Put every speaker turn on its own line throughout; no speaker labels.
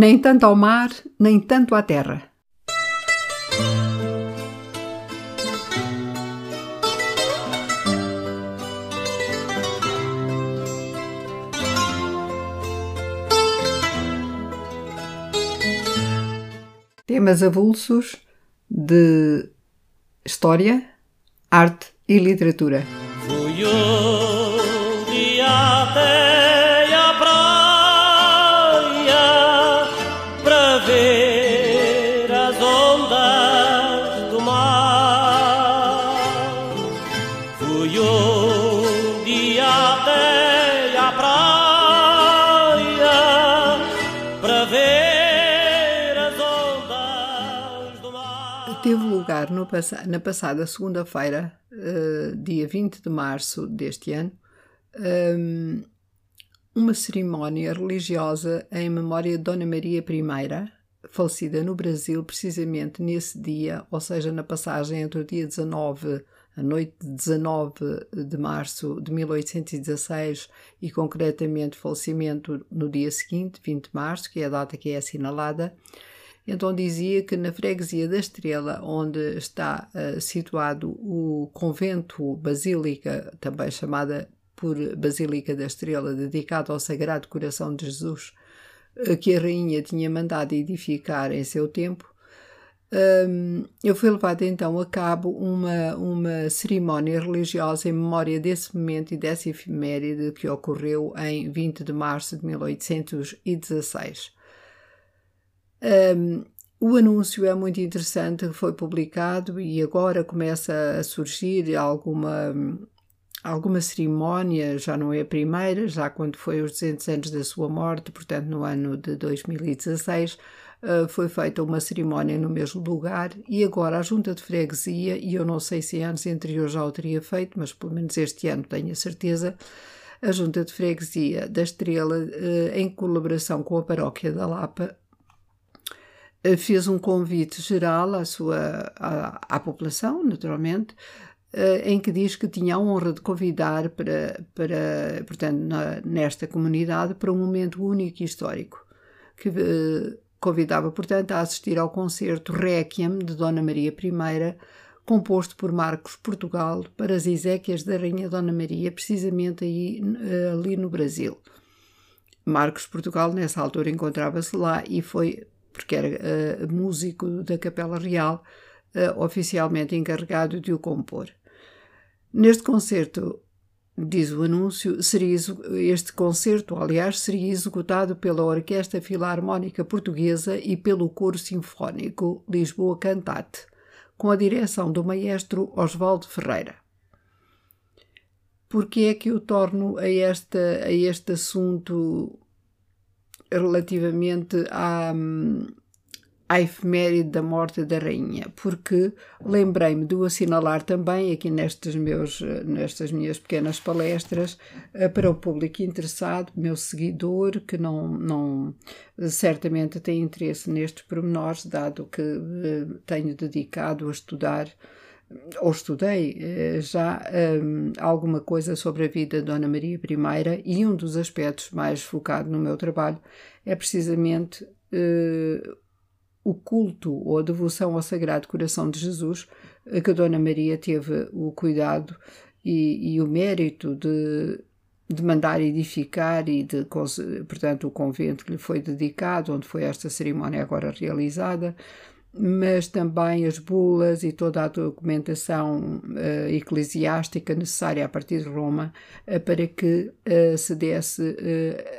Nem tanto ao mar, nem tanto à terra. Temas avulsos de história, arte e literatura. Teve lugar no, na passada segunda-feira uh, dia 20 de março deste ano, um, uma cerimónia religiosa em memória de Dona Maria I, falecida no Brasil precisamente nesse dia, ou seja, na passagem entre o dia 19, a noite de 19 de março de 1816 e concretamente falecimento no dia seguinte, 20 de março, que é a data que é assinalada. Então dizia que na freguesia da Estrela, onde está uh, situado o convento basílica, também chamada por Basílica da Estrela, dedicado ao Sagrado Coração de Jesus, uh, que a rainha tinha mandado edificar em seu tempo, um, eu fui levada então a cabo uma, uma cerimónia religiosa em memória desse momento e dessa efeméride que ocorreu em 20 de março de 1816. Um, o anúncio é muito interessante, foi publicado e agora começa a surgir alguma, alguma cerimónia, já não é a primeira, já quando foi os 200 anos da sua morte, portanto no ano de 2016, Uh, foi feita uma cerimónia no mesmo lugar e agora a Junta de Freguesia, e eu não sei se anos anteriores já o teria feito, mas pelo menos este ano tenho a certeza, a Junta de Freguesia da Estrela, uh, em colaboração com a Paróquia da Lapa, fez um convite geral à, sua, à, à população, naturalmente, eh, em que diz que tinha a honra de convidar para, para portanto, na, nesta comunidade para um momento único e histórico, que eh, convidava, portanto, a assistir ao concerto Requiem de Dona Maria I, composto por Marcos Portugal para as Ezequias da Rainha Dona Maria, precisamente aí, ali no Brasil. Marcos Portugal, nessa altura, encontrava-se lá e foi porque era uh, músico da Capela Real, uh, oficialmente encarregado de o compor. Neste concerto, diz o anúncio, seria este concerto, aliás, seria executado pela Orquestra Filarmónica Portuguesa e pelo Coro Sinfónico Lisboa Cantate, com a direção do maestro Oswaldo Ferreira. Por que é que eu torno a, esta, a este assunto relativamente à, à efeméride da morte da rainha, porque lembrei-me de o assinalar também aqui nestes meus, nestas minhas pequenas palestras eh, para o público interessado, meu seguidor, que não, não certamente tem interesse nestes pormenores, dado que eh, tenho dedicado a estudar ou estudei eh, já um, alguma coisa sobre a vida de Dona Maria I e um dos aspectos mais focado no meu trabalho é precisamente uh, o culto ou a devoção ao Sagrado Coração de Jesus que Dona Maria teve o cuidado e, e o mérito de, de mandar edificar e de, portanto, o convento que lhe foi dedicado, onde foi esta cerimónia agora realizada, mas também as bulas e toda a documentação uh, eclesiástica necessária a partir de Roma uh, para que uh, se desse,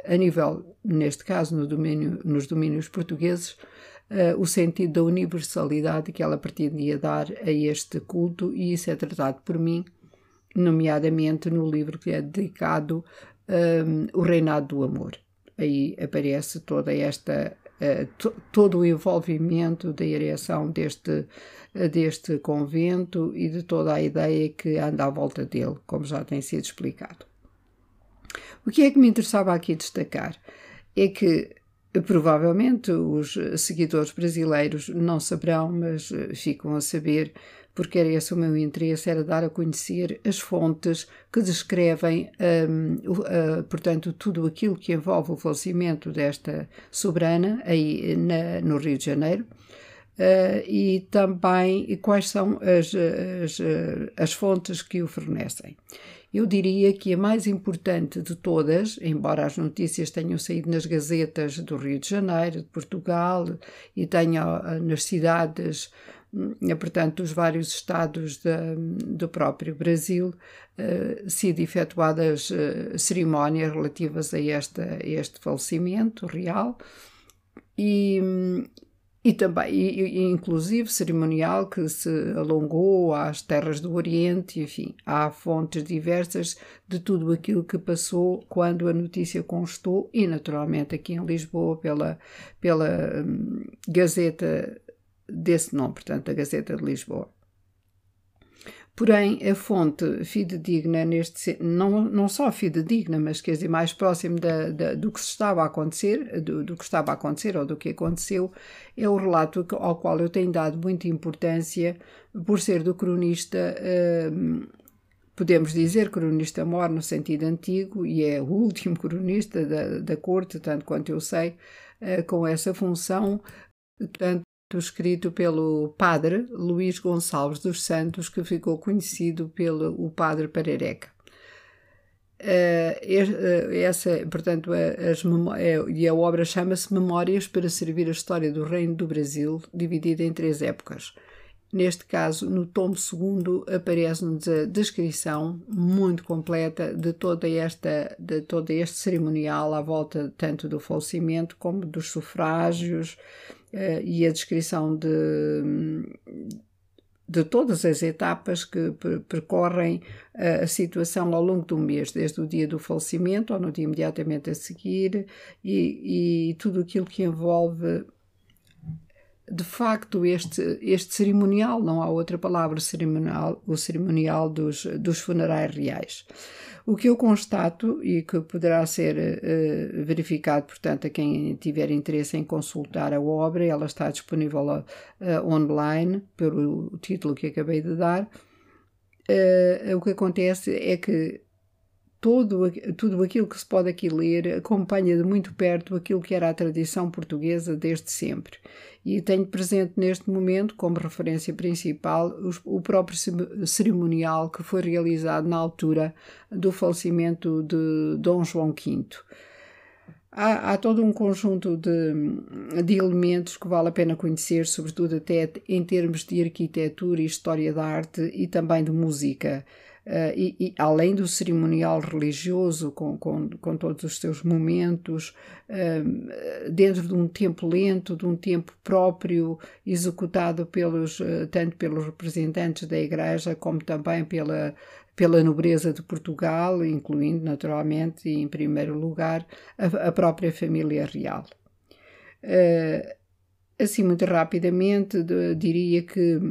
a nível, neste caso, no domínio, nos domínios portugueses, o sentido da universalidade que ela pretendia dar a este culto, e isso é tratado por mim, nomeadamente no livro que é dedicado um, O Reinado do Amor. Aí aparece toda esta eh, todo o envolvimento da ereção deste, eh, deste convento e de toda a ideia que anda à volta dele, como já tem sido explicado. O que é que me interessava aqui destacar é que provavelmente os seguidores brasileiros não saberão, mas eh, ficam a saber porque era esse o meu interesse, era dar a conhecer as fontes que descrevem, um, uh, portanto, tudo aquilo que envolve o falecimento desta soberana aí na, no Rio de Janeiro. Uh, e também quais são as, as, as fontes que o fornecem. Eu diria que a mais importante de todas, embora as notícias tenham saído nas gazetas do Rio de Janeiro, de Portugal e tenham ah, nas cidades, portanto, dos vários estados de, do próprio Brasil, uh, sido efetuadas uh, cerimónias relativas a, esta, a este falecimento real. E, e também, e, inclusive cerimonial que se alongou às terras do Oriente, enfim, há fontes diversas de tudo aquilo que passou quando a notícia constou e naturalmente aqui em Lisboa pela, pela hum, Gazeta desse nome, portanto a Gazeta de Lisboa. Porém, a fonte fidedigna neste não, não só fidedigna, mas quer dizer, mais próximo da, da, do que estava a acontecer, do, do, que estava a acontecer ou do que aconteceu, é o relato ao qual eu tenho dado muita importância por ser do cronista, eh, podemos dizer cronista mor no sentido antigo, e é o último cronista da, da corte, tanto quanto eu sei, eh, com essa função, tanto escrito pelo padre Luís Gonçalves dos Santos, que ficou conhecido pelo o padre Perereca. Uh, essa, portanto, as é, e a obra chama-se Memórias para servir a história do Reino do Brasil, dividida em três épocas. Neste caso, no tomo segundo, aparece-nos a descrição muito completa de toda esta, de todo este cerimonial à volta tanto do falecimento como dos sufrágios e a descrição de, de todas as etapas que percorrem a situação ao longo do mês, desde o dia do falecimento ou no dia imediatamente a seguir, e, e tudo aquilo que envolve de facto este, este cerimonial, não há outra palavra cerimonial, o cerimonial dos, dos funerais reais. O que eu constato e que poderá ser uh, verificado, portanto, a quem tiver interesse em consultar a obra, ela está disponível uh, online, pelo título que acabei de dar. Uh, o que acontece é que todo, tudo aquilo que se pode aqui ler acompanha de muito perto aquilo que era a tradição portuguesa desde sempre. E tenho presente neste momento, como referência principal, o próprio cerimonial que foi realizado na altura do falecimento de Dom João V. Há, há, todo um conjunto de, de, elementos que vale a pena conhecer, sobretudo até em termos de arquitetura e história da arte e também de música. Uh, e, e, além do cerimonial religioso, com, com, com todos os seus momentos, uh, dentro de um tempo lento, de um tempo próprio, executado pelos, uh, tanto pelos representantes da Igreja como também pela, pela nobreza de Portugal, incluindo naturalmente, e em primeiro lugar, a, a própria família real. assim, muito rapidamente, de, diria que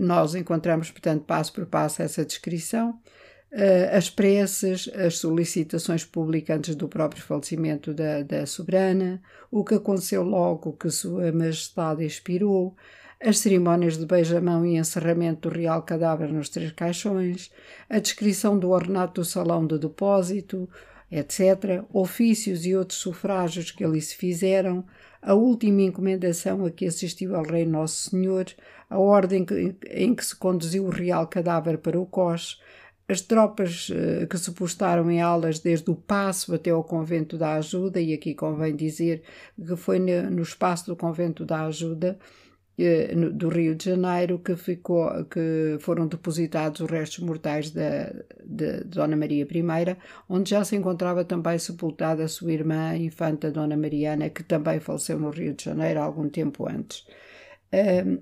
nós encontramos, portanto, passo por passo essa descrição. Eh, as preces, as solicitações públicas antes do próprio falecimento da, da soberana, o que aconteceu logo que Sua Majestade expirou, as cerimónias de beijamão e encerramento do real cadáver nos três caixões, a descrição do ornato do salão de depósito, etc., ofícios e outros sufrágios que ali se fizeram, a última encomendação a que assistiu ao Rei Nosso Senhor, a ordem em que se conduziu o real cadáver para o Cós, as tropas uh, que se postaram em alas desde o Passo até ao Convento da Ajuda, e aqui convém dizer que foi no, espaço do Convento da Ajuda, do Rio de Janeiro, que, ficou, que foram depositados os restos mortais da, de, Dona Maria I, onde já se encontrava também sepultada a sua irmã, a infanta Dona Mariana, que também faleceu no Rio de Janeiro algum tempo antes. Uh,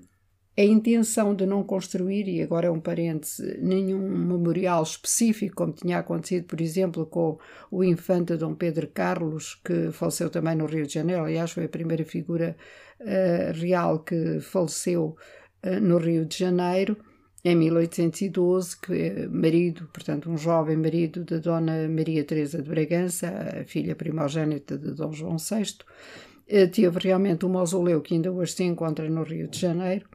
a intenção de não construir, e agora é um parêntese, nenhum memorial específico, como tinha acontecido, por exemplo, com o infante Dom Pedro Carlos, que faleceu também no Rio de Janeiro, aliás, foi a primeira figura uh, real que faleceu uh, no Rio de Janeiro, em 1812, que é marido, portanto, um jovem marido da Dona Maria Teresa de Bragança, a filha primogênita de Dom João VI, teve realmente um mausoleu que ainda hoje se encontra no Rio de Janeiro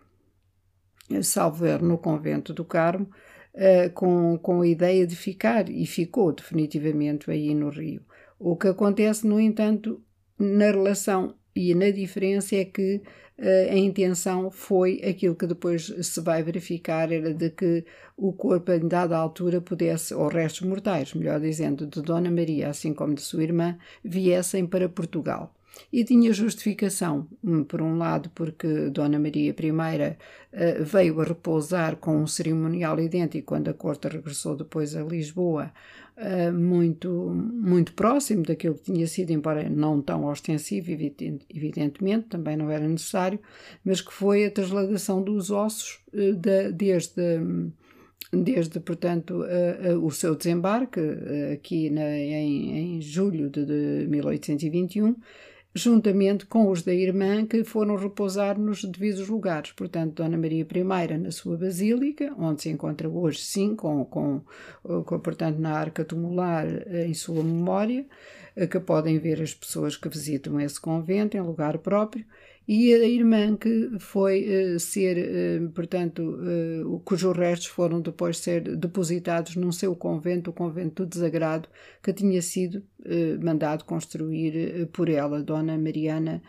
salvo erro, no convento do Carmo, uh, com, com a ideia de ficar, e ficou definitivamente aí no Rio. O que acontece, no entanto, na relação e na diferença é que uh, a intenção foi aquilo que depois se vai verificar, era de que o corpo, em dada altura, pudesse, ou restos mortais, melhor dizendo, de Dona Maria, assim como de sua irmã, viessem para Portugal. E tinha justificação, hum, por um lado, porque Dona Maria I uh, veio a repousar com um cerimonial idêntico quando a corte regressou depois a Lisboa, uh, muito, muito próximo daquilo que tinha sido, embora não tão ostensivo, evidentemente, também não era necessário, mas que foi a trasladação dos ossos uh, de, desde desde, portanto, uh, uh, o seu desembarque, uh, aqui na, em, em, julho de, de 1821, juntamente com os da irmã que foram repousar nos devidos lugares. Portanto, Dona Maria I na sua basílica, onde se encontra hoje, sim, com, com, com portanto, na arca tumular eh, em sua memória, eh, que podem ver as pessoas que visitam esse convento em lugar próprio, e a irmã que foi uh, ser, uh, portanto, uh, cujos restos foram depois ser depositados num seu convento, o convento do Desagrado, que tinha sido mandado construir por ela, Dona Mariana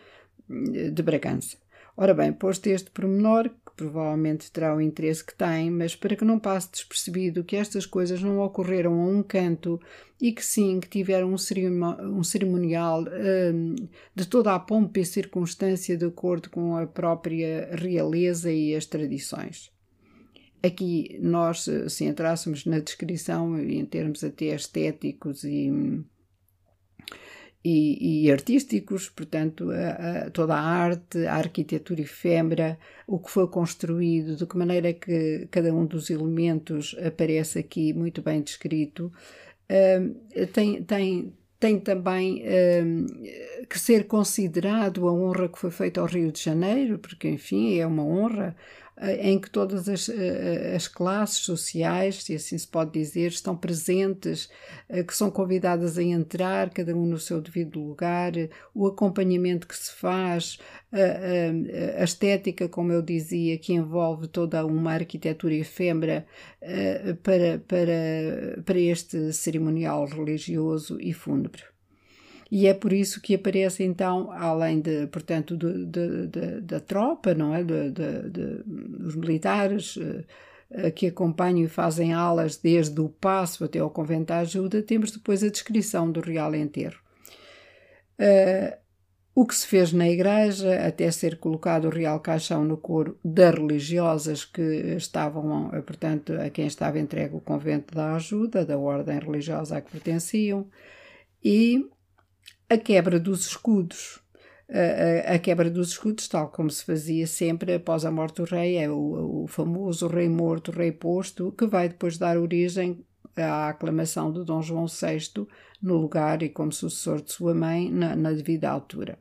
de Bragança. Ora bem, posto este pormenor, provavelmente terá o interesse que tem, mas para que não passe despercebido que estas coisas não ocorreram a um canto e que sim, que tiveram um, cerimonial um, de toda a pompa e circunstância de acordo com a própria realeza e as tradições. Aqui nós, se entrássemos na descrição em termos até estéticos e e, e artísticos, portanto, a, a, toda a arte, a arquitetura efêmera, o que foi construído, de que maneira que cada um dos elementos aparece aqui muito bem descrito, tem, tem, tem também que ser considerado a honra que foi feita ao Rio de Janeiro, porque, enfim, é uma honra em que todas as, eh, as, classes sociais, se assim se pode dizer, estão presentes, eh, que são convidadas a entrar, cada um no seu devido lugar, o acompanhamento que se faz, a, a, a estética, como eu dizia, que envolve toda uma arquitetura efêmera para, para, para este cerimonial religioso e fúnebre e é por isso que aparece então, além de, portanto, de, de, de, da tropa, não é, dos militares uh, que acompanham e fazem alas desde o passo até ao convento da ajuda, temos depois a descrição do real enterro. Uh, o que se fez na igreja, até ser colocado o real caixão no coro das religiosas que estavam, portanto, a quem estava entregue o convento da ajuda, da ordem religiosa a que pertenciam, e a quebra dos escudos. A, a, a, quebra dos escudos, tal como se fazia sempre após a morte do rei, é o, o famoso rei morto, rei posto, que vai depois dar origem à aclamação de Dom João VI no lugar e como sucessor de sua mãe na, na devida altura.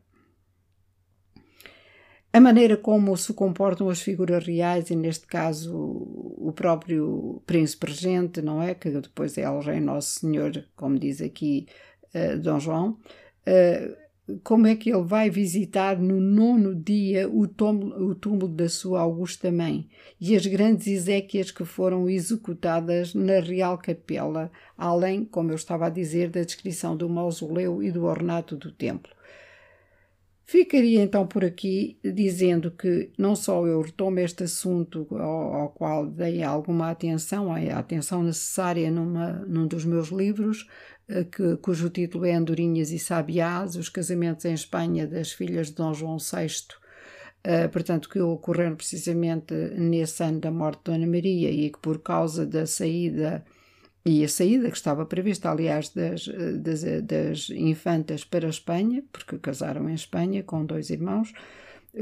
A maneira como se comportam as figuras reais, e neste caso o próprio príncipe regente, não é? Que depois é o rei Nosso Senhor, como diz aqui uh, Dom João, uh, como é que ele vai visitar no nono dia o túmulo, o túmulo da sua augusta mãe e as grandes exéquias que foram executadas na Real Capela, além, como eu estava a dizer, da descrição do mausoleu e do ornato do templo. Ficaria então por aqui dizendo que não só eu retomo este assunto ao, ao qual dei alguma atenção, a atenção necessária numa, num dos meus livros, eh, que, cujo título é Andorinhas e Sabiás, os casamentos em Espanha das filhas de Dom João VI, uh, portanto, que ocorreram precisamente nesse ano da morte de Dona Maria e que por causa da saída, e a saída que estava prevista, aliás, das, eh, das, das infantas para a Espanha, porque casaram em Espanha com dois irmãos,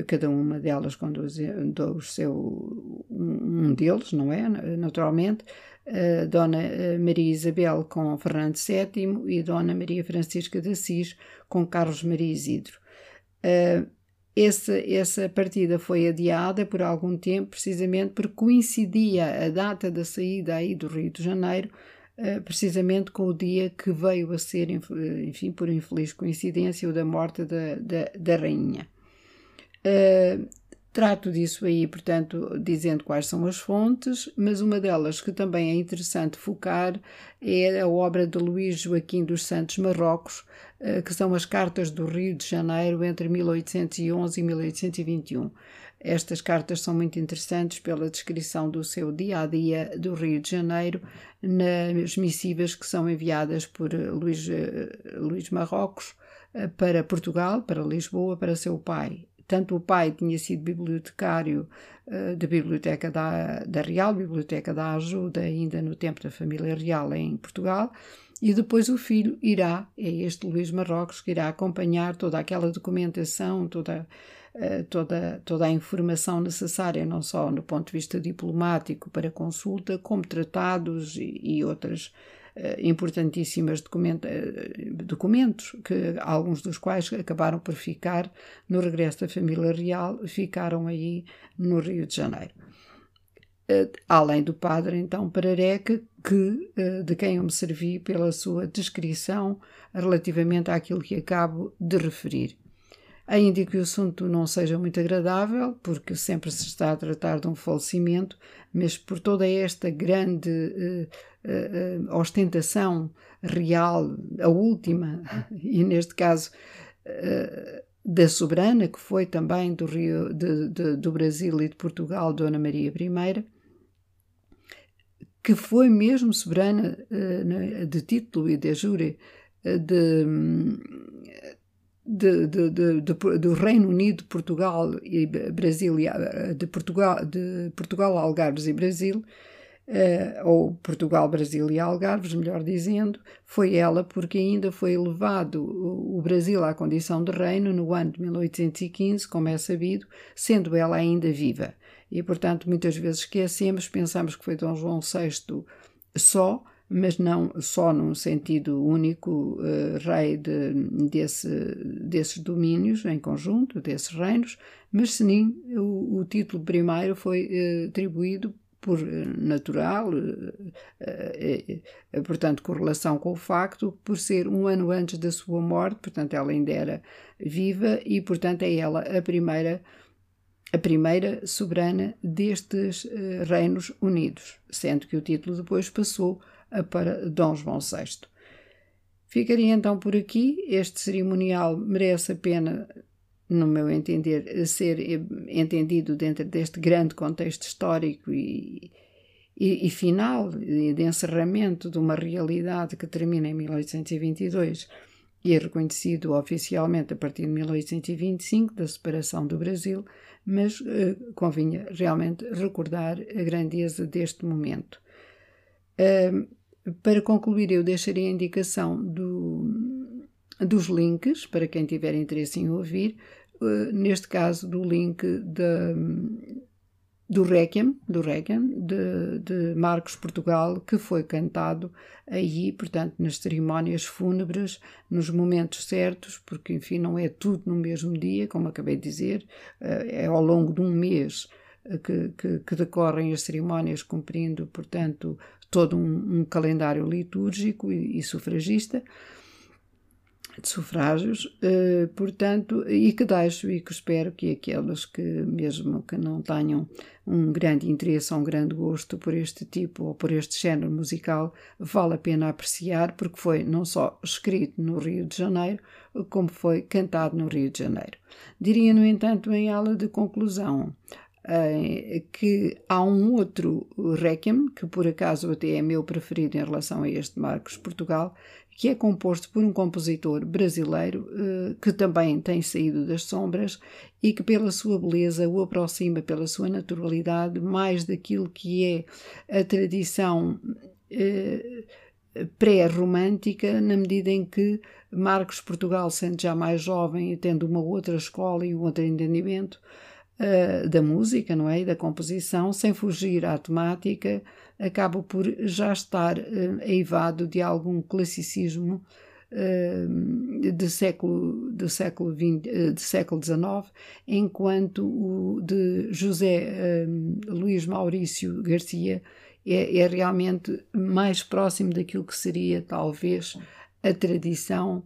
cada uma delas com dois, dois seu, um deles, não é? Naturalmente, Dona eh, Maria Isabel com Fernando VII e Dona Maria Francisca de Assis com Carlos Maria Isidro. Uh, essa, partida foi adiada por algum tempo, precisamente porque coincidia a data da saída aí do Rio de Janeiro, uh, precisamente com o dia que veio a ser, enfim, por infeliz coincidência, o da morte da, da, da rainha. Trato disso aí, portanto, dizendo quais são as fontes, mas uma delas que também é interessante focar é a obra de Luís Joaquim dos Santos Marrocos, eh, que são as Cartas do Rio de Janeiro entre 1811 e 1821. Estas cartas são muito interessantes pela descrição do seu dia a dia do Rio de Janeiro nas missivas que são enviadas por Luís, eh, Luís Marrocos eh, para Portugal, para Lisboa, para seu pai. Tanto o pai tinha sido bibliotecário uh, da Biblioteca da, da Real, Biblioteca da Ajuda, ainda no tempo da família real em Portugal, e depois o filho irá, é este Luís Marrocos, que irá acompanhar toda aquela documentação, toda, uh, toda, toda a informação necessária, não só no ponto de vista diplomático para consulta, como tratados e, e outras eh, importantíssimas eh, documentos, que alguns dos quais acabaram por ficar no regresso da família real, ficaram aí no Rio de Janeiro. Eh, além do padre, então, Parareca, que, de quem eu me servi pela sua descrição relativamente àquilo que acabo de referir. Ainda que o assunto não seja muito agradável, porque sempre se está a tratar de um falecimento, mas por toda esta grande uh, uh, ostentação real, a última, e neste caso uh, da soberana, que foi também do, Rio, de, de, do Brasil e de Portugal, Dona Maria I, que foi mesmo soberana de título e de jure de de, do Reino Unido, Portugal e Brasil, de Portugal, de Portugal, Algarves e Brasil, uh, ou Portugal, Brasil e Algarves, melhor dizendo, foi ela porque ainda foi elevado o Brasil à condição de reino no ano de 1815, como é sabido, sendo ela ainda viva. E, portanto, muitas vezes esquecemos, pensamos que foi Dom João VI só, mas não só num sentido único, uh, rei de, desse, desses domínios em conjunto, desses reinos, mas sim o, o título primeiro foi uh, atribuído por eh, natural, portanto, correlação com o facto, por ser um ano antes da sua morte, portanto, ela ainda era viva e, portanto, é ela a primeira a primeira soberana destes reinos unidos, sendo que o título depois passou para Dom João VI. Ficaria então por aqui. Este cerimonial merece a pena, no meu entender, ser entendido dentro deste grande contexto histórico e, e, e final, e de encerramento de uma realidade que termina em 1822 e é reconhecido oficialmente a partir de 1825, da separação do Brasil, mas eh, convinha realmente recordar a grandeza deste momento. Uh, para concluir, eu deixarei a indicação do, dos links para quem tiver interesse em ouvir, uh, neste caso do link de, do Requiem, do Requiem de, de, Marcos Portugal, que foi cantado aí, portanto, nas cerimónias fúnebres, nos momentos certos, porque, enfim, não é tudo no mesmo dia, como acabei de dizer, uh, é ao longo de um mês que, que, que, decorrem as cerimónias, cumprindo, portanto, todo um, um calendário litúrgico e, e, sufragista de sufrágios, uh, portanto, e que deixo e que espero que aqueles que, mesmo que não tenham um grande interesse ou um grande gosto por este tipo ou por este género musical, vale a pena apreciar, porque foi não só escrito no Rio de Janeiro, como foi cantado no Rio de Janeiro. Diria, no entanto, em aula de conclusão, eh, que há um outro Requiem, que por acaso até é meu preferido em relação a este Marcos Portugal, que é composto por um compositor brasileiro uh, que também tem saído das sombras e que, pela sua beleza, o aproxima pela sua naturalidade mais daquilo que é a tradição uh, pré-romântica, na medida em que Marcos Portugal, sendo já mais jovem e tendo uma outra escola e um outro entendimento, uh, da música, não é? E da composição, sem fugir à temática, acaba por já estar uh, eivado de algum classicismo uh, século de século de século XIX, enquanto o de José Luís Maurício Garcia é, é, realmente mais próximo daquilo que seria talvez a tradição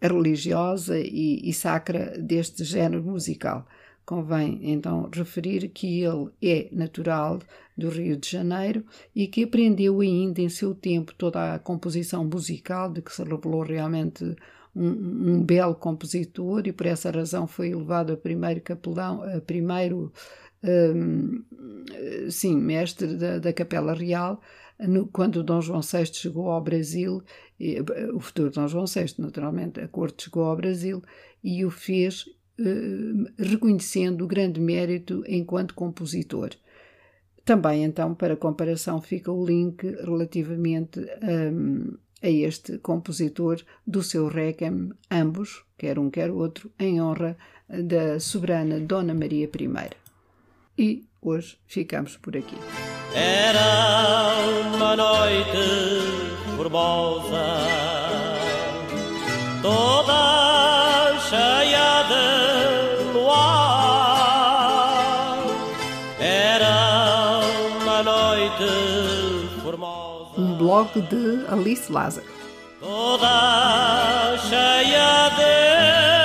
religiosa e, e, sacra deste género musical. Convém então referir que ele é natural do Rio de Janeiro e que aprendeu ainda em seu tempo toda a composição musical, de que se revelou realmente um, um belo compositor e por essa razão foi elevado a primeiro capelão, a primeiro um, sim, mestre da, da Capela Real, no, quando Dom João VI chegou ao Brasil, o futuro Dom João VI, naturalmente, a corte chegou ao Brasil e o fez reconhecendo o grande mérito enquanto compositor. Também, então, para comparação, fica o link relativamente um, a este compositor do seu Requiem, ambos, quer um quer outro, em honra da soberana Dona Maria I. E hoje ficamos por aqui.
Era uma noite formosa, toda
blog de Alice Lázaro.
Toda cheia de